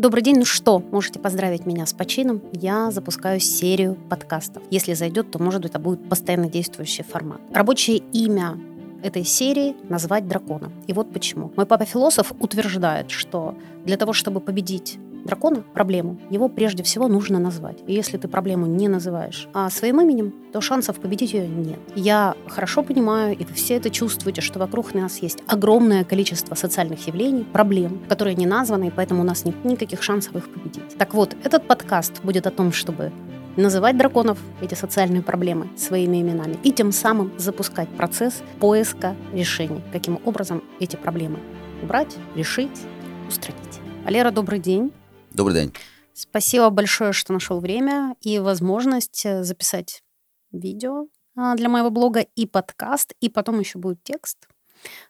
Добрый день, ну что, можете поздравить меня с почином. Я запускаю серию подкастов. Если зайдет, то, может быть, это будет постоянно действующий формат. Рабочее имя этой серии назвать дракона. И вот почему. Мой папа-философ утверждает, что для того, чтобы победить дракона, проблему, его прежде всего нужно назвать. И если ты проблему не называешь а своим именем, то шансов победить ее нет. Я хорошо понимаю, и вы все это чувствуете, что вокруг нас есть огромное количество социальных явлений, проблем, которые не названы, и поэтому у нас нет никаких шансов их победить. Так вот, этот подкаст будет о том, чтобы называть драконов, эти социальные проблемы, своими именами, и тем самым запускать процесс поиска решений, каким образом эти проблемы убрать, решить, устранить. Валера, добрый день. Добрый день. Спасибо большое, что нашел время и возможность э, записать видео а, для моего блога и подкаст, и потом еще будет текст.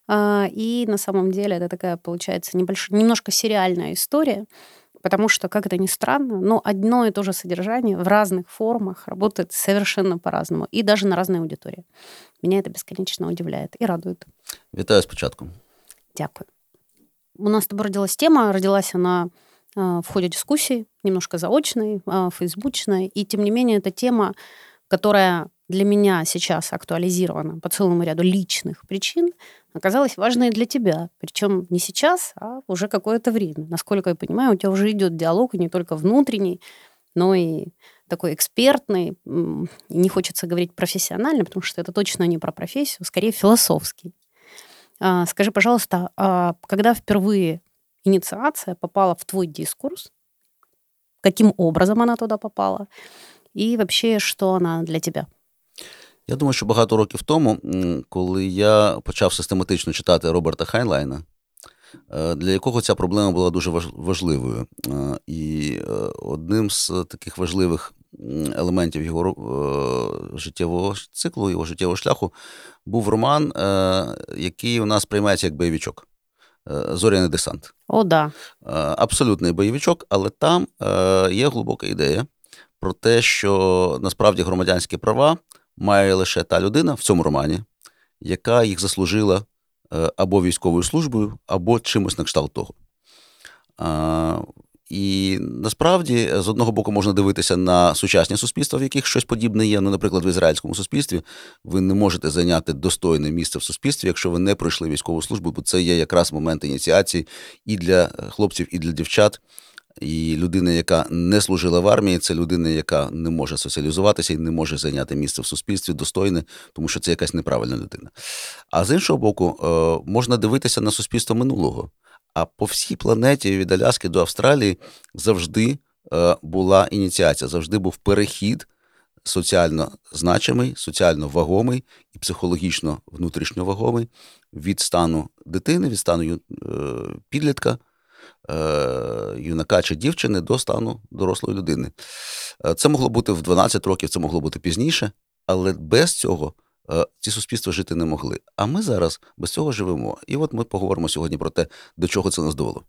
А, и на самом деле это такая, получается, небольшая, немножко сериальная история, потому что, как это ни странно, но одно и то же содержание в разных формах работает совершенно по-разному, и даже на разной аудитории. Меня это бесконечно удивляет и радует. Вітаю спочатку. Дякую. У нас с тобой родилась тема, родилась она в ходе дискуссий, немножко заочной, а, фейсбучной. И тем не менее, это тема, которая для меня сейчас актуализирована по целому ряду личных причин, оказалась важной для тебя. Причем не сейчас, а уже какое-то время. Насколько я понимаю, у тебя уже идет диалог, не только внутренний, но и такой экспертный, не хочется говорить профессиональный, потому что это точно не про профессию, скорее философский. А, скажи, пожалуйста, когда впервые инициация попала в твой дискурс, каким образом она туда попала, і вообще, що вона для тебе? Я думаю, що багато років тому, коли я почав систематично читати Роберта Хайнлайна, е, для якого ця проблема була дуже важливою. Е, і е, одним з таких важливих елементів його життєвого циклу, його життєвого шляху, був роман, який у нас приймається як бойовичок. Е, зоряний десант. О, да. Е, абсолютний бойовичок, але там е, є глибока ідея про те, що насправді громадянські права має лише та людина в цьому романі, яка їх заслужила або військовою службою, або чимось на кшталт того. І насправді, з одного боку, можна дивитися на сучасні суспільства, в яких щось подібне є. Ну, наприклад, в ізраїльському суспільстві ви не можете зайняти достойне місце в суспільстві, якщо ви не пройшли військову службу, бо це є якраз момент ініціації і для хлопців, і для дівчат. І людина, яка не служила в армії, це людина, яка не може соціалізуватися і не може зайняти місце в суспільстві достойне, тому що це якась неправильна людина. А з іншого боку, е, можна дивитися на суспільство минулого. А по всій планеті від Аляски до Австралії завжди е, була ініціація, завжди був перехід соціально значимий, соціально вагомий і психологічно внутрішньо вагомий від стану дитини, від стану е, підлітка, е, юнака чи дівчини до стану дорослої людини. Це могло бути в 12 років, це могло бути пізніше, але без цього. Е, ці суспільства жити не могли. А ми зараз без цього живемо. І от ми поговоримо сьогодні про те, до чого це нас довело.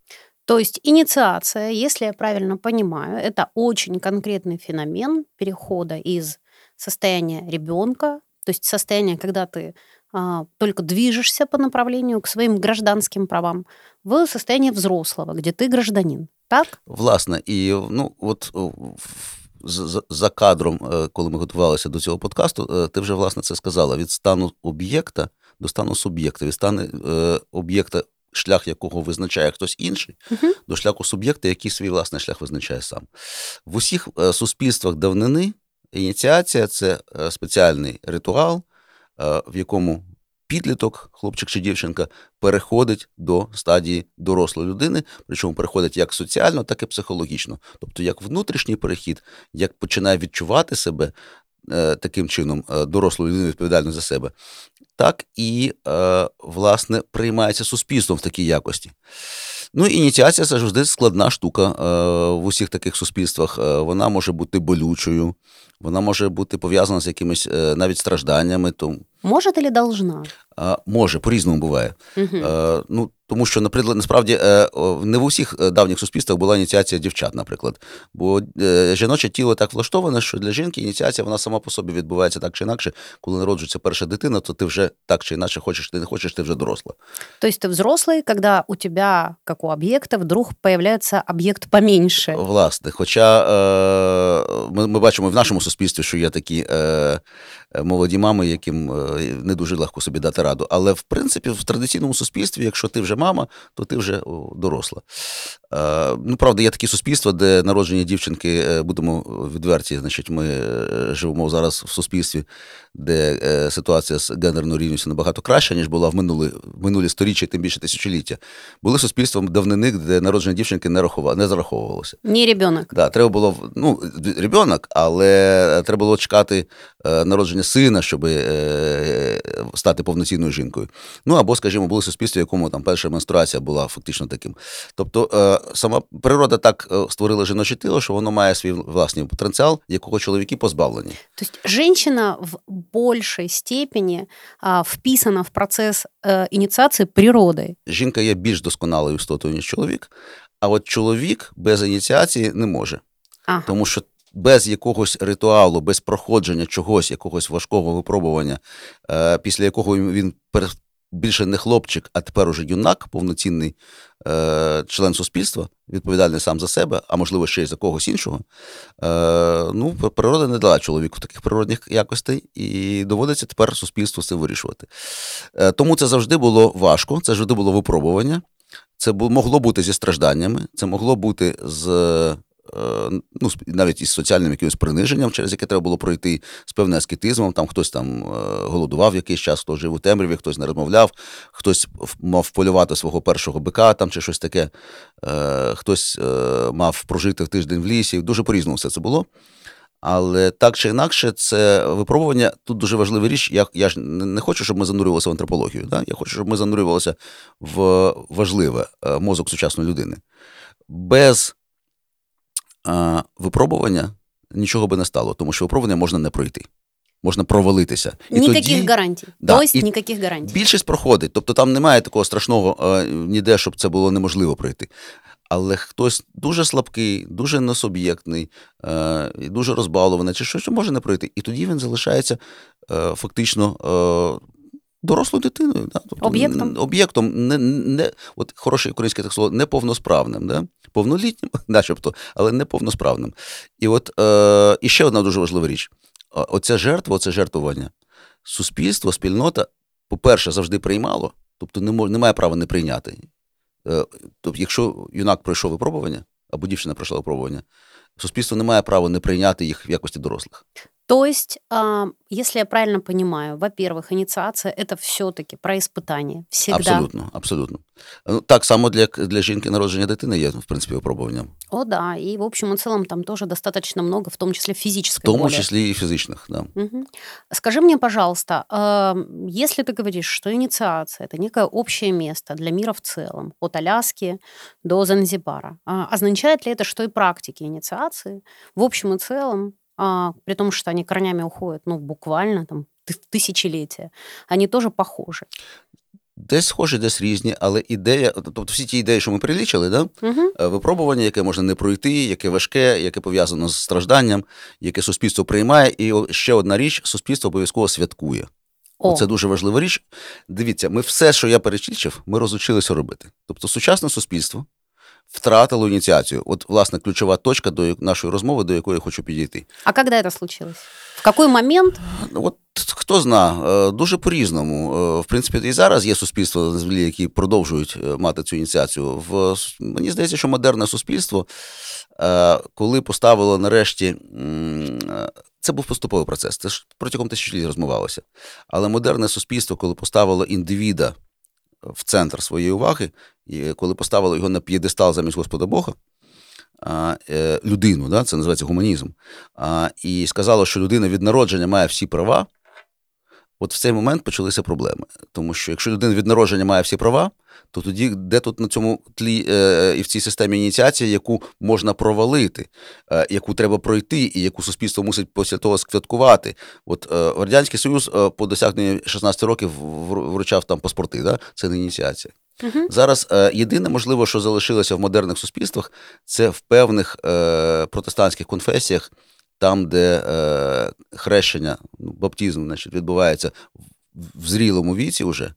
То есть инициация, если я правильно понимаю, это очень конкретный феномен перехода из состояния ребенка, то есть состояние, когда ты а, только движешься по направлению к своим гражданским правам, в состояние взрослого, где ты гражданин. Так? Власне, і ну от За кадром, е, коли ми готувалися до цього подкасту, е, ти вже власне це сказала: від стану об'єкта до стану суб'єкта, від стану е, об'єкта, шлях якого визначає хтось інший, uh-huh. до шляху суб'єкта, який свій власний шлях визначає сам. В усіх суспільствах давнини ініціація це спеціальний ритуал, в якому підліток, хлопчик чи дівчинка, переходить до стадії дорослої людини, причому переходить як соціально, так і психологічно. Тобто як внутрішній перехід, як починає відчувати себе е, таким чином е, дорослою людиною відповідально за себе, так і, е, власне, приймається суспільством в такій якості. Ну, ініціація це завжди складна штука в усіх таких суспільствах. Вона може бути болючою, вона може бути пов'язана з якимись навіть стражданнями. Може или должна? Може, по-різному буває. Угу. Ну, Тому що, наприклад, насправді е, не в усіх е, давніх суспільствах була ініціація дівчат, наприклад. Бо е, жіноче тіло так влаштоване, що для жінки ініціація вона сама по собі відбувається так чи інакше. Коли народжується перша дитина, то ти вже так чи інакше хочеш, ти не хочеш, ти вже доросла. Тобто ти взрослий, коли у тебе, у объекта, вдруг появляется об'єкт поменьше. Власне, хоча е, ми, ми бачимо в нашому суспільстві, що є такі е, молоді мами, яким е, не дуже легко собі дати раду. Але в принципі, в традиційному суспільстві, якщо ти вже мама, то ти вже доросла. Е, ну, правда, є такі суспільства, де народжені дівчинки, е, будемо відверті, значить, ми живемо зараз в суспільстві, де ситуація з гендерною рівністю набагато краща, ніж була в минулі, в минулі сторіччя, тим більше тисячоліття. Були суспільством давнини, де народження дівчинки не рахували, не зараховувалося. Ні, ребенок. Да, треба було ну, ребенок, але треба було чекати народження сина, щоб стати повноцінною жінкою. Ну або, скажімо, були суспільства, в якому там перша менструація була фактично таким. Тобто сама природа так створила жіноче тіло, що воно має свій власний потенціал, якого чоловіки позбавлені. Тобто жінка в більшій степені вписана в процес ініціації природи. Жінка є більш досконалою істотою, ніж чоловік, а от чоловік без ініціації не може. Ага. Тому що без якогось ритуалу, без проходження чогось, якогось важкого випробування, е, після якого він більше не хлопчик, а тепер уже юнак, повноцінний е, член суспільства, відповідальний сам за себе, а можливо ще й за когось іншого. Е, ну, природа не дала чоловіку таких природних якостей, і доводиться тепер суспільству це вирішувати. Тому це завжди було важко, це завжди було випробування. Це могло бути зі стражданнями, це могло бути з Е, ну, навіть із соціальним якимось приниженням, через яке треба було пройти, з певним аскетизмом. Там хтось там е, голодував якийсь час, хто жив у темряві, хтось не розмовляв, хтось мав полювати свого першого бика там чи щось таке, е, хтось мав прожити тиждень в лісі. Дуже по-різному все це було. Але так чи інакше, це випробування тут дуже важлива річ. Я я ж не хочу, щоб ми занурювалися в антропологію. Да? Я хочу, щоб ми занурювалися в важливе мозок сучасної людини. Без випробування нічого би не стало, тому що випробування можна не пройти. Можна провалитися. І Ніяких тоді, гарантій. Да, тобто ніяких гарантій. Більшість проходить. Тобто там немає такого страшного е, ніде, щоб це було неможливо пройти. Але хтось дуже слабкий, дуже несуб'єктний, е, дуже розбалований, чи щось може не пройти. І тоді він залишається е, фактично дорослою дитиною. Да? Тобто, Об'єктом Об'єктом, не, не, от хороше українське так слово, неповносправним, да? повнолітнім, начебто, але неповносправним. І от е, і ще одна дуже важлива річ: оця жертва, оце жертвування. Суспільство, спільнота, по-перше, завжди приймало, тобто не мож, немає права не прийняти. Е, тобто, якщо юнак пройшов випробування, або дівчина пройшла випробування, суспільство не має права не прийняти їх в якості дорослих. То есть, если я правильно понимаю, во-первых, инициация это все-таки про испытание. Всегда. Абсолютно, абсолютно. Ну, так само для для жінки народження дитини є, в принципі, випробуванням. О, да. И, в общем и целом, там тоже достаточно много, в том числе физической В том боли. числе и физичных, да. Угу. Скажи мне, пожалуйста, если ты говоришь, что инициация – это некое общее место для мира в целом, от Аляски до Занзибара, означает ли это, что и практики инициации в общем и целом а, при том, что они корнями уходят, ну, буквально там в тисячоліття, вони теж похожі. Десь схожі, десь різні, але ідея, тобто всі ті ідеї, що ми прилічили, да? Угу. випробування, яке можна не пройти, яке важке, яке пов'язано з стражданням, яке суспільство приймає. І ще одна річ: суспільство обов'язково святкує. О. Це дуже важлива річ. Дивіться, ми все, що я перечислив, ми розучилися робити. Тобто, сучасне суспільство втратило ініціацію. От, власне, ключова точка до нашої розмови, до якої я хочу підійти. А коли це случилось? В який момент? Ну, от хто зна, е, дуже по-різному. Е, в принципі, і зараз є суспільства які продовжують е, мати цю ініціацію. В мені здається, що модерне суспільство, коли поставило нарешті. Це був поступовий процес. Це ж протягом тисячоліть розмовалося. Але модерне суспільство, коли поставило індивіда в центр своєї уваги, коли поставили його на п'єдестал замість Господа Бога, е, людину, да, це називається гуманізм, і сказало, що людина від народження має всі права. От в цей момент почалися проблеми. Тому що якщо людина від народження має всі права, то тоді де тут на цьому тлі е, і в цій системі ініціації, яку можна провалити, е, яку треба пройти, і яку суспільство мусить після того святкувати. От е, Радянський Союз е, по досягненню 16 років вручав там паспорти, да? це не ініціація. Угу. Зараз е, єдине, можливо, що залишилося в модерних суспільствах, це в певних е, протестантських конфесіях там, де е, хрещення, ну, баптизм значить, відбувається в зрілому віці вже,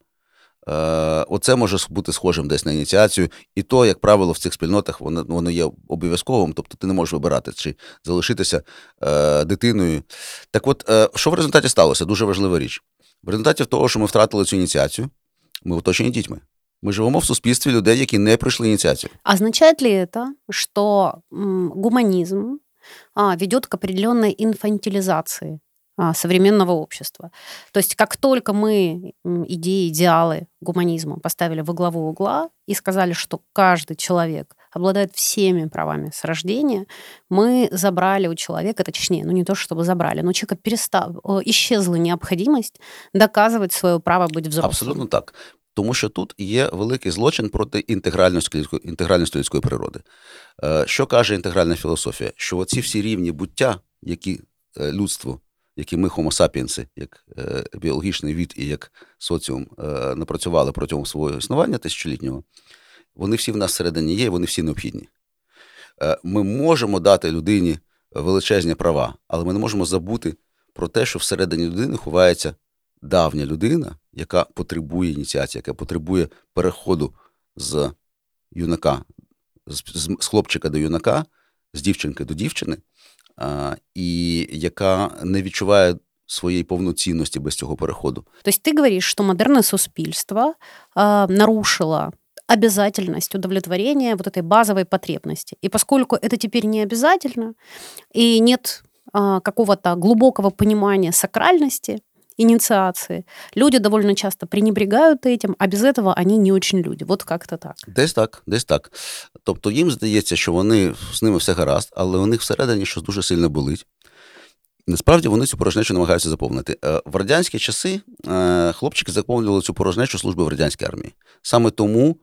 Оце може бути схожим десь на ініціацію, і то, як правило, в цих спільнотах воно воно є обов'язковим, тобто ти не можеш вибирати чи залишитися е, дитиною. Так от, е, що в результаті сталося? Дуже важлива річ. В результаті того, що ми втратили цю ініціацію, ми оточені дітьми. Мы живем в суспільстві людей, які не пройшли инициацию. Означает ли это, что гуманизм ведет к определенной инфантилизации современного общества. То есть как только мы идеи, идеалы гуманизма поставили во главу угла и сказали, что каждый человек обладает всеми правами с рождения, мы забрали у человека, точнее, ну не то чтобы забрали, но у человека перестав, исчезла необходимость доказывать свое право быть взрослым. Абсолютно так. Тому що тут є великий злочин проти інтегральності інтегральності людської природи. Що каже інтегральна філософія? Що оці всі рівні буття, які людство які ми, sapiens, як е, біологічний від і як соціум е, напрацювали протягом свого існування тисячолітнього, вони всі в нас всередині є, вони всі необхідні. Е, ми можемо дати людині величезні права, але ми не можемо забути про те, що всередині людини ховається давня людина, яка потребує ініціації, яка потребує переходу з юнака, з хлопчика до юнака, з дівчинки до дівчини і яка не відчуває своєї повноцінності без цього переходу. Тобто ти говориш, що модерне суспільство э, нарушило обязательность удовлетворения вот этой базовой потребности. И поскольку это теперь не обязательно, и нет э, какого-то глубокого понимания сакральности, инициации. Люди довольно часто пренебрегают этим, а без этого они не очень люди. Вот как-то так. Десь так, десь так. Тобто їм здається, що вони з ними все гаразд, але у них всередині щось дуже сильно болить. Насправді вони цю порожнечу намагаються заповнити. Е, в радянські часи е, хлопчики заповнювали цю порожнечу служби в радянській армії. Саме тому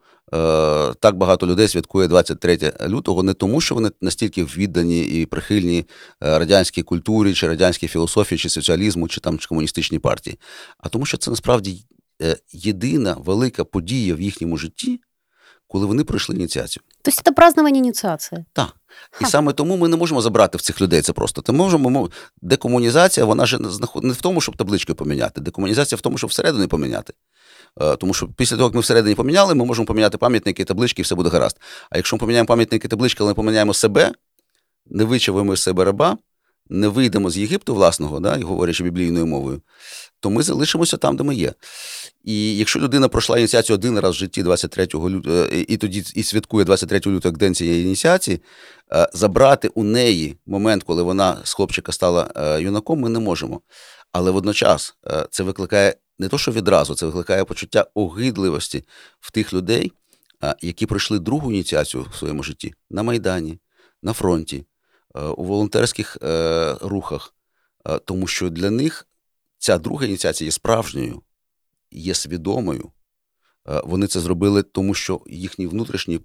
так багато людей святкує 23 лютого, не тому, що вони настільки віддані і прихильні е, радянській культурі, чи радянській філософії, чи соціалізму, чи там чи комуністичній партії, а тому, що це насправді е, єдина велика подія в їхньому житті, коли вони пройшли ініціацію. Тобто це праздновання ініціації? Так. І саме тому ми не можемо забрати в цих людей це просто. Ти можемо декомунізація, вона ж не в тому, щоб табличкою поміняти. Декомунізація в тому, щоб всередині поміняти. Е, тому що після того, як ми всередині поміняли, ми можемо поміняти пам'ятники, таблички, і все буде гаразд. А якщо ми поміняємо пам'ятники таблички, але не поміняємо себе, не вичавимо з себе раба, не вийдемо з Єгипту власного, да, говорячи біблійною мовою, то ми залишимося там, де ми є. І якщо людина пройшла ініціацію один раз в житті 23 лютого, е, і тоді і святкує 23 лютого як день цієї ініціації, е, забрати у неї момент, коли вона з хлопчика стала юнаком, ми не можемо. Але водночас це викликає не то, що відразу, це викликає почуття огидливості в тих людей, які пройшли другу ініціацію в своєму житті на Майдані, на фронті, у волонтерських е, рухах, тому що для них ця друга ініціація є справжньою, є свідомою. Вони це зробили, тому що їхній внутрішній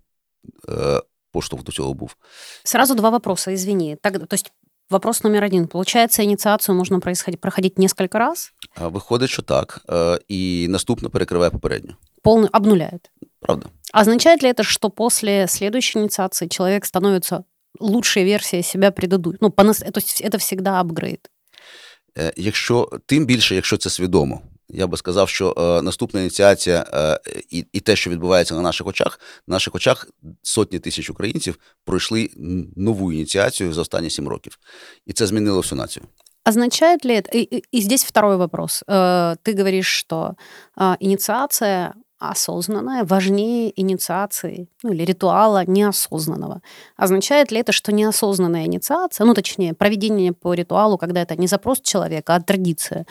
е, поштовх до цього був. Сразу два вопроса, извини. Так, то есть Вопрос номер один. Получается, инициацию можно проходить несколько раз? Виходить, що так. І наступно перекриває попередню. Полный обнуляет. Правда. Означает ли это, что после следующей инициации человек становится лучшей версией себя предыдущей? Ну, то есть это всегда апгрейд? Якщо, тим більше, якщо це свідомо. Я би сказав, що е, наступна ініціація е, і і те, що відбувається на наших очах, на наших очах сотні тисяч українців пройшли нову ініціацію за останні сім років, і це змінило всю націю. Означает ли это... И, и здесь второй вопрос. Э, ты говоришь, что э, инициация осознанная важнее инициации ну, или ритуала неосознанного. Означает ли это, что неосознанная инициация, ну точнее, проведение по ритуалу, когда это не запрос человека, а традиция,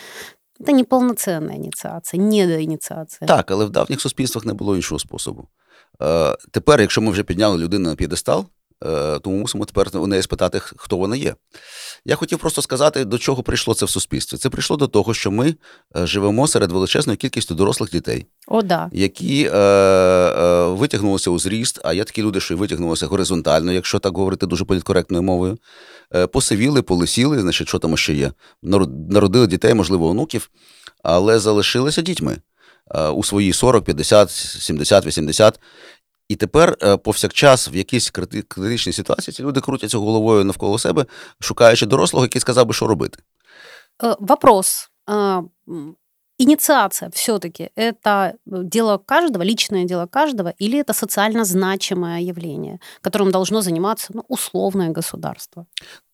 це не повноцінна ініціація, недоініціація. Так, але в давніх суспільствах не було іншого способу. Е, Тепер, якщо ми вже підняли людину на п'єдестал, е, то ми мусимо тепер у неї спитати, хто вона є. Я хотів просто сказати, до чого прийшло це в суспільстві. Це прийшло до того, що ми е, живемо серед величезної кількості дорослих дітей, О, да. які е, е, витягнулися у зріст, а є такі люди, що витягнулися горизонтально, якщо так говорити дуже політкоректною мовою. Е, посивіли, полисіли, значить, що там ще є. Народили дітей, можливо, онуків, але залишилися дітьми е, у свої 40, 50, 70, 80. І тепер е, повсякчас в якійсь критичній ситуації ці люди крутяться головою навколо себе, шукаючи дорослого, який сказав би, що робити. Вопрос. инициация все-таки это дело каждого, личное дело каждого, или это социально значимое явление, которым должно заниматься ну, условное государство?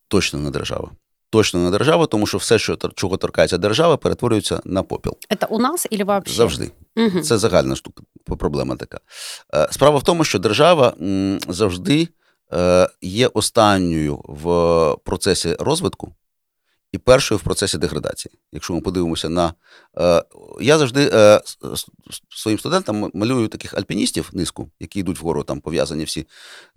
Точно не держава. Точно не державу, тому що все, що чого торкається держава, перетворюється на попіл. Це у нас і вообще? Завжди. Угу. Це загальна штука, проблема така. Е, справа в тому, що держава завжди е, є останньою в процесі розвитку і першою в процесі деградації. Якщо ми подивимося на. Е, я завжди е, своїм студентам малюю таких альпіністів низку, які йдуть вгору, там пов'язані всі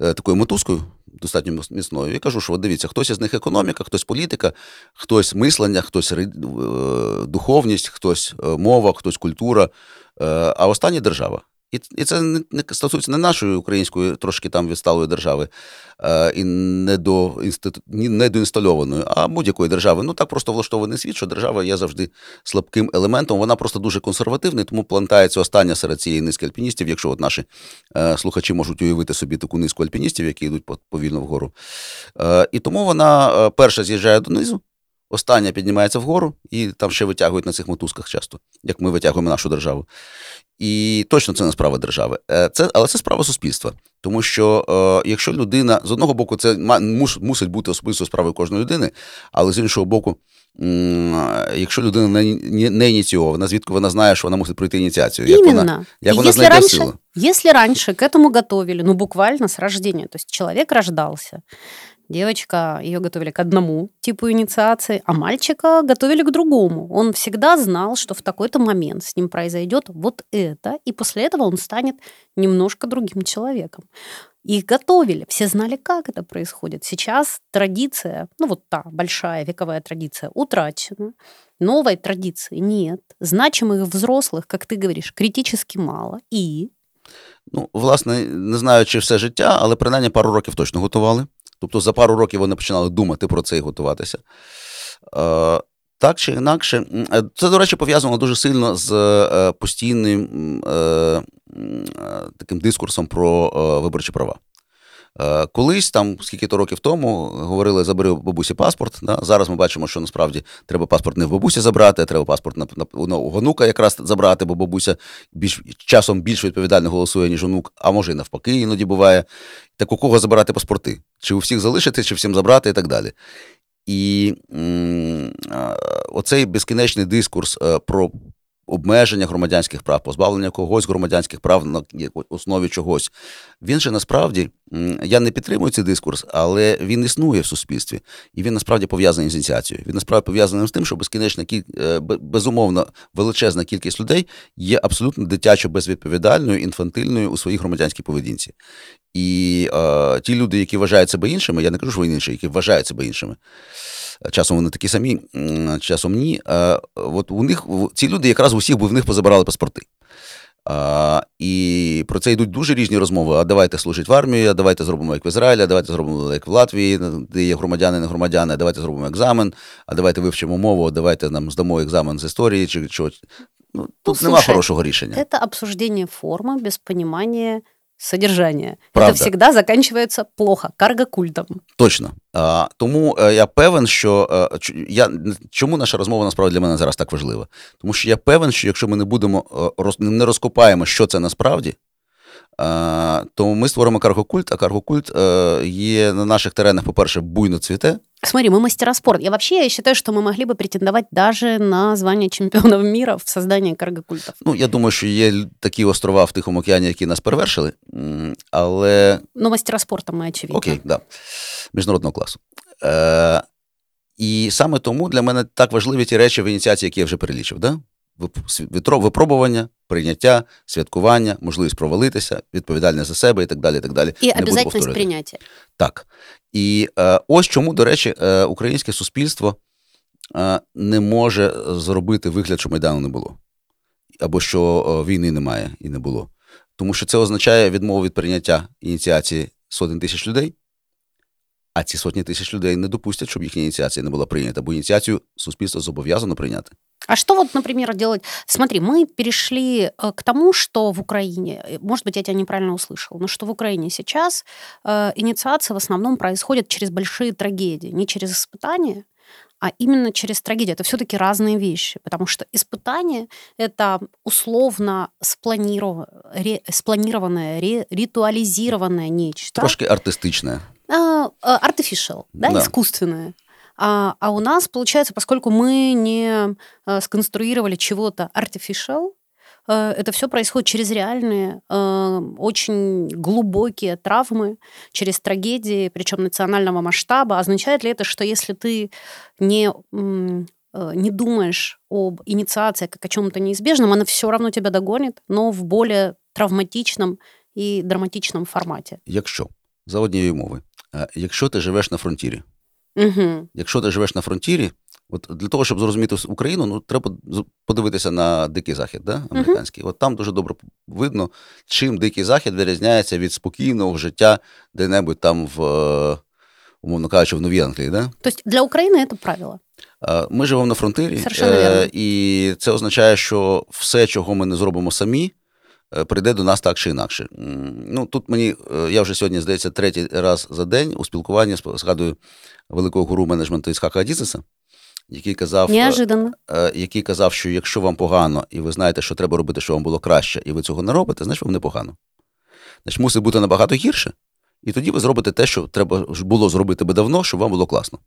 е, такою мотузкою, достатньо міцною. І кажу, що от дивіться, хтось із них економіка, хтось політика, хтось мислення, хтось духовність, хтось мова, хтось культура, а останнє держава. І це не стосується не нашої української, трошки там відсталої держави е, і не до недоінстальованої, а будь-якої держави. Ну так просто влаштований світ, що держава є завжди слабким елементом. Вона просто дуже консервативна, тому плантається остання серед цієї низки альпіністів. Якщо от наші е, слухачі можуть уявити собі таку низку альпіністів, які йдуть повільно вгору. Е, і тому вона перша з'їжджає донизу. Остання піднімається вгору і там ще витягують на цих мотузках часто, як ми витягуємо нашу державу. І точно це не справа держави, е, це, але це справа суспільства. Тому що е, якщо людина з одного боку, це мус, мусить бути особистою справою кожної людини, але з іншого боку, якщо людина не, не ініційована, звідки вона знає, що вона мусить пройти ініціацію? Як Именно. вона, як вона знайде раньше, силу? Если раньше к этому готовили, ну буквально с рождения, то есть человек рождался, Девочка, ее готовили к одному типу инициации, а мальчика готовили к другому. Он всегда знал, что в такой-то момент с ним произойдет вот это, и после этого он станет немножко другим человеком. Их готовили, все знали, как это происходит. Сейчас традиция, ну вот та большая вековая традиция, утрачена. Новой традиции нет. Значимых взрослых, как ты говоришь, критически мало. И Ну, власне, не знаю, чи все життя, але принаймні пару років точно готували. Тобто за пару років вони починали думати про це і готуватися. Е, так чи інакше, е, це, до речі, пов'язано дуже сильно з е, постійним таким дискурсом про виборчі права. Колись, там, скільки то років тому, говорили, забери бабусі паспорт. Да? Зараз ми бачимо, що насправді треба паспорт не в бабусі забрати, а треба паспорт на, на, на гонука якраз забрати, бо бабуся більш, часом більш відповідально голосує, ніж онук, а може і навпаки, іноді буває. Так у кого забирати паспорти? Чи у всіх залишити, чи всім забрати, і так далі. І м- оцей безкінечний дискурс е, про обмеження громадянських прав, позбавлення когось громадянських прав на основі чогось. Він же насправді, я не підтримую цей дискурс, але він існує в суспільстві, і він насправді пов'язаний з ініціацією. Він насправді пов'язаний з тим, що безкінечна. Е, безумовно величезна кількість людей є абсолютно дитячо безвідповідальною, інфантильною у своїй громадянській поведінці. І е, ті люди, які вважають себе іншими, я не кажу, що вони інші, які вважають себе іншими. Часом вони такі самі, часом ні. А, От у них ці люди якраз усіх би в них позабирали паспорти. А, І про це йдуть дуже різні розмови. А давайте служити в армії, а давайте зробимо як в Ізраїлі, а давайте зробимо як в Латвії, де є громадяни, не громадяни, а давайте зробимо екзамен, а давайте вивчимо мову, а давайте нам здамо екзамен з історії чи чогось. Ну, Тут ну, нема хорошого рішення. Це обсуждення форми без розуміння содержания. Правда. Це всегда заканчивается плохо, карго-культом. Точно. А, Тому е, я певен, що е, я чому наша розмова насправді для мене зараз так важлива? Тому що я певен, що якщо ми не будемо е, не розкопаємо, що це насправді, то ми створимо каргокульт, а каргокульт є на наших теренах, по-перше, буйно цвіте. Смотри, мы мастера спорта. Я вообще я считаю, что мы могли бы претендовать даже на звание чемпионов мира в создании каргокультов. Ну, я думаю, що є такі острова в Тихому океані, які нас перевершили, але... Ну, мастера спорту ми, очевидно. Окей, да. Міжнародного класу. Е, І саме тому для мене так важливі ті речі в ініціації, які я вже перелічив. Да? Випробування, прийняття, святкування, можливість провалитися, відповідальність за себе і так далі. І так далі. І обов'язковість прийняття. Так. І е, ось чому, до речі, е, українське суспільство е, не може зробити вигляд, що Майдану не було, або що е, війни немає і не було. Тому що це означає відмову від прийняття ініціації сотень тисяч людей. А ці сотні тисяч людей не допустять, щоб їхня ініціація не була прийнята, бо ініціацію суспільство зобов'язано прийняти. А что вот, например, делать? Смотри, мы перешли э, к тому, что в Украине, э, может быть, я тебя неправильно услышал, но что в Украине сейчас э, инициация в основном происходит через большие трагедии, не через испытания, а именно через трагедию. Это все-таки разные вещи, потому что испытание — это условно спланированное, ре, спланированное ре, ритуализированное нечто. Трошки артистичное. А, а, artificial, да, да. искусственное. А, а у нас, получается, поскольку мы не а, сконструировали чего-то artificial, Э, это все происходит через реальные, э, очень глубокие травмы, через трагедии, причем национального масштаба. Означает ли это, что если ты не э, не думаешь об инициации как о чем-то неизбежном, она все равно тебя догонит, но в более травматичном і драматичному форматі. Якщо за однією мовою, якщо ти живеш на фронтірі, угу. якщо ти живеш на фронтірі, От для того, щоб зрозуміти Україну, ну треба подивитися на дикий захід, да, американський. Uh-huh. От там дуже добре видно, чим дикий захід вирізняється від спокійного життя де-небудь там в, умовно кажучи, в Новій Англії. Да? Тобто для України це правило. Ми живемо на фронтирі, е, і це означає, що все, чого ми не зробимо самі, прийде до нас так чи інакше. Ну, Тут мені, я вже сьогодні, здається, третій раз за день у спілкуванні згадую великого гуру менеджменту Ісхака Адісеса, який казав, е, Неожиданно. Е, який казав, що якщо вам погано, і ви знаєте, що треба робити, щоб вам було краще, і ви цього не робите, значить вам непогано. Значить, мусить бути набагато гірше. І тоді ви зробите те, що треба було зробити би давно, щоб вам було класно.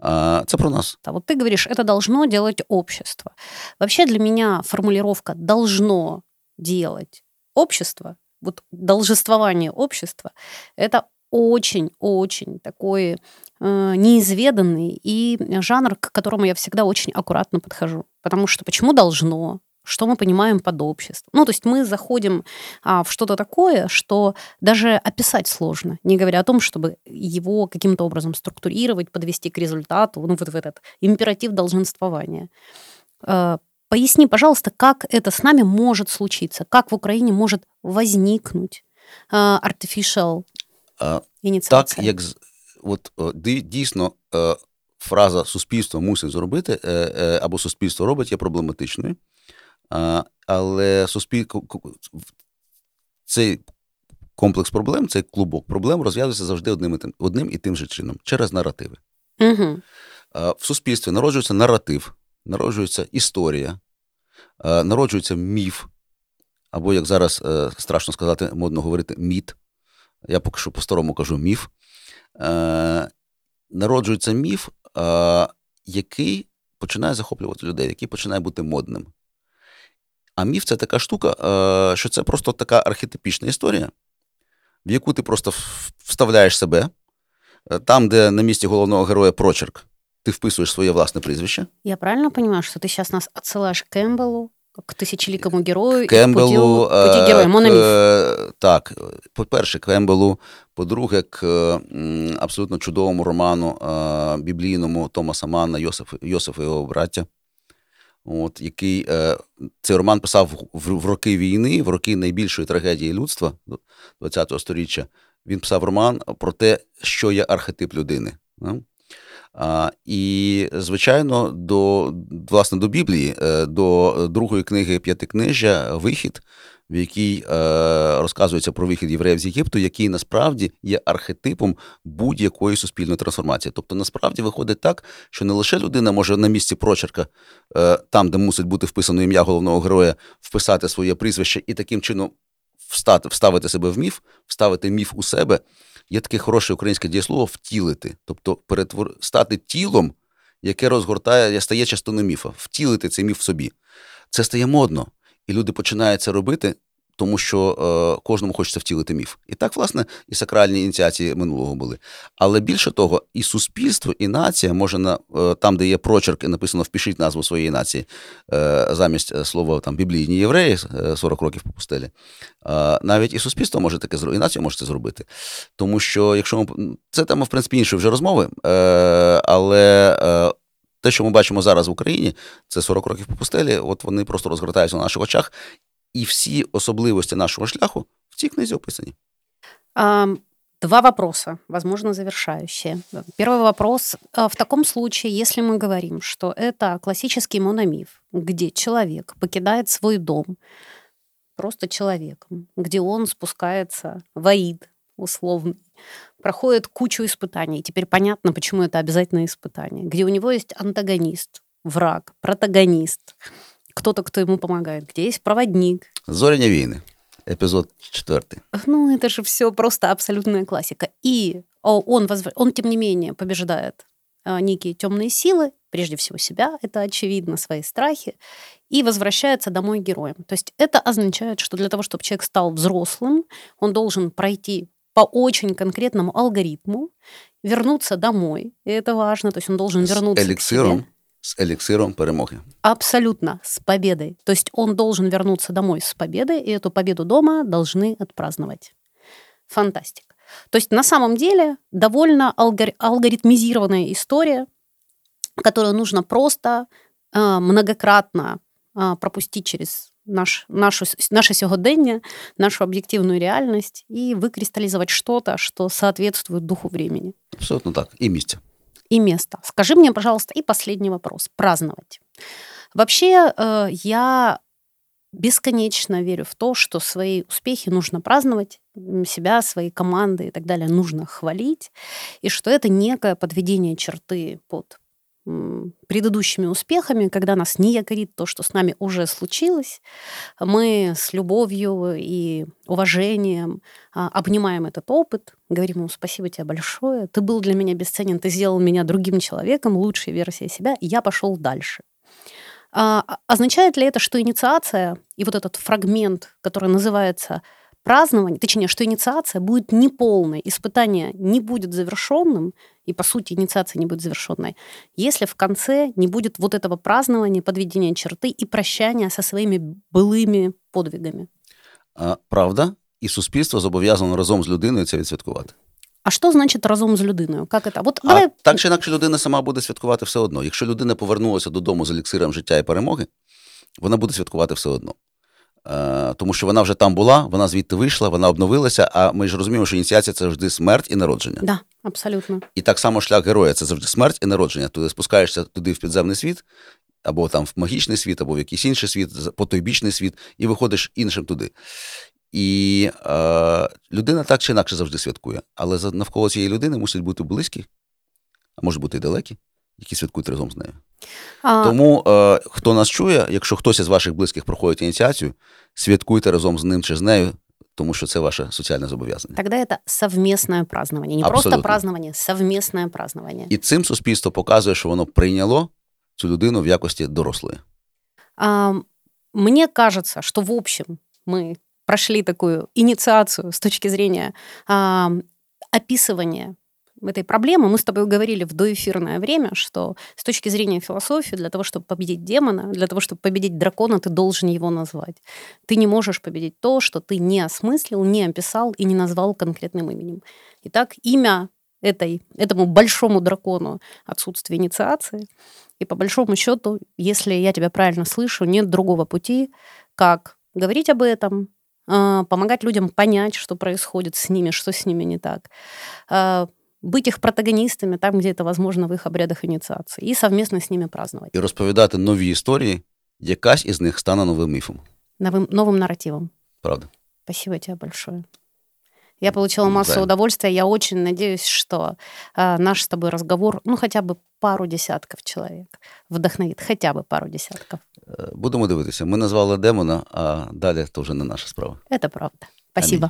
А, Це про нас. Да, вот ты говоришь, это должно делать общество. Вообще для меня формулировка «должно делать общество», вот должествование общества, это очень-очень такой э, неизведанный и жанр, к которому я всегда очень аккуратно подхожу. Потому что почему должно? Что мы понимаем под обществом? Ну, то есть мы заходим а, в что-то такое, что даже описать сложно, не говоря о том, чтобы его каким-то образом структурировать, подвести к результату, ну, вот в этот императив долженствования. Э, поясни, пожалуйста, как это с нами может случиться, как в Украине может возникнуть э, artificial Ініціація. Так, як от дійсно фраза суспільство мусить зробити, е, е, або суспільство робить, є проблематичною. Але суспільство цей комплекс проблем, цей клубок проблем розв'язується завжди одним і тим одним і тим же чином через наративи. Угу. В суспільстві народжується наратив, народжується історія, народжується міф, або, як зараз е, страшно сказати, модно говорити, міт я поки що по-старому кажу міф. Е, Народжується міф, е, який починає захоплювати людей, який починає бути модним. А міф це така штука, е, що це просто така архетипічна історія, в яку ти просто вставляєш себе. Е, там, де на місці головного героя прочерк, ти вписуєш своє власне прізвище. Я правильно розумію, що ти зараз нас відсилаєш Кембелу, к тисячолікому герою Кембелу, і путі, путі героя. Е, так, по-перше, Кембелу, по-друге, к абсолютно чудовому роману е, біблійному Томаса Манна Йосиф, Йосиф і його браття. От, який е, Цей роман писав в, в роки війни, в роки найбільшої трагедії людства ХХ століття. Він писав роман про те, що є архетип людини. І, звичайно, до власне до Біблії, е, до другої книги П'ятикнижжя вихід, в якій е, розказується про вихід євреїв з Єгипту, який насправді є архетипом будь-якої суспільної трансформації. Тобто, насправді виходить так, що не лише людина може на місці прочерка, е, там, де мусить бути вписано ім'я головного героя, вписати своє прізвище і таким чином встати, вставити себе в міф, вставити міф у себе. Є таке хороше українське дієслово втілити, тобто перетвор... стати тілом, яке розгортає, стає частиною міфа, втілити цей міф в собі. Це стає модно, і люди починають це робити тому що е, кожному хочеться втілити міф. І так, власне, і сакральні ініціації минулого були. Але більше того, і суспільство, і нація може на е, там, де є прочерк, і написано Впишіть назву своєї нації е, замість слова там біблійні євреї 40 е, років по пустелі. Навіть і суспільство може таке зробити, і нація може це зробити. Тому що, якщо ми це тема, в принципі, іншої вже розмови, але. Те, що ми бачимо зараз в Україні, це 40 років по пустелі, от вони просто розгортаються на наших очах, и все особливости нашего шляху в цій книзі описані. Два вопроса, возможно, завершающие. Первый вопрос. В таком случае, если мы говорим, что это классический мономиф, где человек покидает свой дом просто человеком, где он спускается в аид условный, проходит кучу испытаний. Теперь понятно, почему это обязательно испытание. Где у него есть антагонист, враг, протагонист, кто-то, кто ему помогает, где есть проводник. Зоряні війни. Епізод четвертый. Ну, это же все просто абсолютная классика. И он, возв... он тем не менее, побеждает а, некие темные силы, прежде всего себя, это очевидно, свои страхи, и возвращается домой героем. То есть это означает, что для того, чтобы человек стал взрослым, он должен пройти по очень конкретному алгоритму, вернуться домой, и это важно, то есть он должен вернуться С эликсиром, к себе. с эликсиром перемоги. Абсолютно, с победой. То есть он должен вернуться домой с победой, и эту победу дома должны отпраздновать. Фантастика. То есть на самом деле довольно алгори- алгоритмизированная история, которую нужно просто э, многократно э, пропустить через наш, нашу, наше сьогодення, нашу объективную реальность и выкристаллизовать что-то, что соответствует духу времени Абсолютно так. І місця. И место. Скажи мне, пожалуйста, и последний вопрос. Праздновать. Вообще, э, я бесконечно верю в то, что свои успехи нужно праздновать, себя, свои команды и так далее нужно хвалить, и что это некое подведение черты под предыдущими успехами, когда нас не якорит то, что с нами уже случилось, мы с любовью и уважением а, обнимаем этот опыт, говорим ему спасибо тебе большое, ты был для меня бесценен, ты сделал меня другим человеком, лучшей версией себя, и я пошел дальше. А, означает ли это, что инициация и вот этот фрагмент, который называется празднование, точнее, что инициация будет неполной, испытание не будет завершенным, и, по сути, инициация не будет завершенной, если в конце не будет вот этого празднования, подведения черты и прощания со своими былыми подвигами. А, правда, і суспільство зобов'язано разом з людиною це відсвяткувати. А що значить разом з людиною? Как это? Вот А давай так чи інакше людина сама буде святкувати все одно. Якщо людина повернулася додому з еліксиром життя і перемоги, вона буде святкувати все одно. Е, тому що вона вже там була, вона звідти вийшла, вона обновилася, а ми ж розуміємо, що ініціація це завжди смерть і народження. Да, абсолютно. І так само шлях героя це завжди смерть і народження. Ти спускаєшся туди в підземний світ, або там в магічний світ, або в якийсь інший світ, потойбічний світ, і виходиш іншим туди. І е, людина так чи інакше завжди святкує. Але навколо цієї людини мусять бути близькі, а може бути і далекі, які святкують разом з нею. А, Тому е, хто нас чує, якщо хтось із ваших близьких проходить ініціацію, святкуйте разом з ним чи з нею, тому що це ваше соціальне зобов'язання. Тогда это совместное празднование. Не просто Абсолютно. празднование, совместное празднование. І цим суспільство показує, що воно прийняло цю людину в якості дорослої. А, Мне кажется, что в общем мы прошли такую инициацию с точки зрения а, описывания этой проблемы. Мы с тобой говорили в доэфирное время, что с точки зрения философии, для того, чтобы победить демона, для того, чтобы победить дракона, ты должен его назвать. Ты не можешь победить то, что ты не осмыслил, не описал и не назвал конкретным именем. Итак, имя этой, этому большому дракону отсутствие инициации. И по большому счету, если я тебя правильно слышу, нет другого пути, как говорить об этом, а, помогать людям понять, что происходит с ними, что с ними не так, а, быть их протагонистами там, где это возможно в их обрядах инициации, и совместно с ними праздновать І розповідати нові історії, якась із них стане новим міфом. новым, новым нарративом. Правда. Спасибо тебе большое. Я получила массу Взаимно. удовольствия. Я очень надеюсь, что а, наш с тобой разговор, ну, хотя бы пару десятков человек вдохновит. Хотя бы пару десятков. Е, Будемо дивитися. Ми назвали демона, а далі то вже не наша справа. Это правда. Спасибо.